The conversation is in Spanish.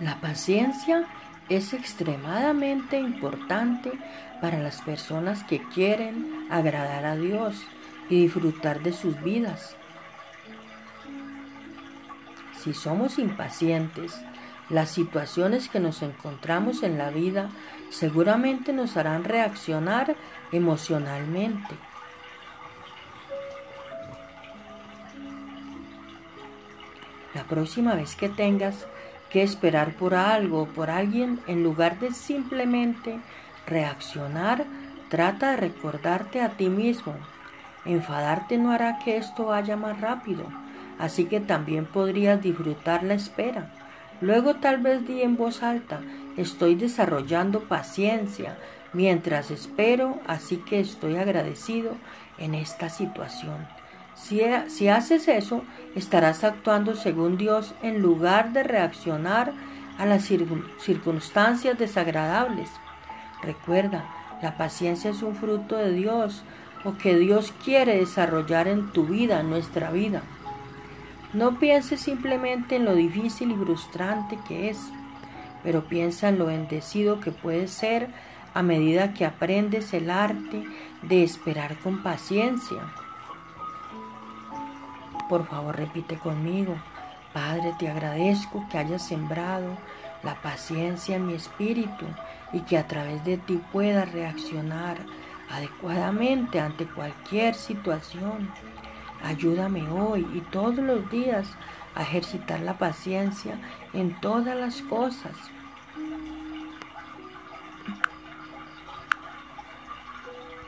La paciencia es extremadamente importante para las personas que quieren agradar a Dios y disfrutar de sus vidas. Si somos impacientes, las situaciones que nos encontramos en la vida seguramente nos harán reaccionar emocionalmente. La próxima vez que tengas que esperar por algo o por alguien, en lugar de simplemente reaccionar, trata de recordarte a ti mismo. Enfadarte no hará que esto vaya más rápido, así que también podrías disfrutar la espera. Luego tal vez di en voz alta, estoy desarrollando paciencia mientras espero, así que estoy agradecido en esta situación. Si, haces eso, estarás actuando según Dios en lugar de reaccionar a las circunstancias desagradables. Recuerda, la paciencia es un fruto de Dios o que Dios quiere desarrollar en tu vida, nuestra vida. No pienses simplemente en lo difícil y frustrante que es, pero piensa en lo bendecido que puede ser a medida que aprendes el arte de esperar con paciencia. Por favor, repite conmigo. Padre, te agradezco que hayas sembrado la paciencia en mi espíritu y que a través de ti pueda reaccionar adecuadamente ante cualquier situación. Ayúdame hoy y todos los días a ejercitar la paciencia en todas las cosas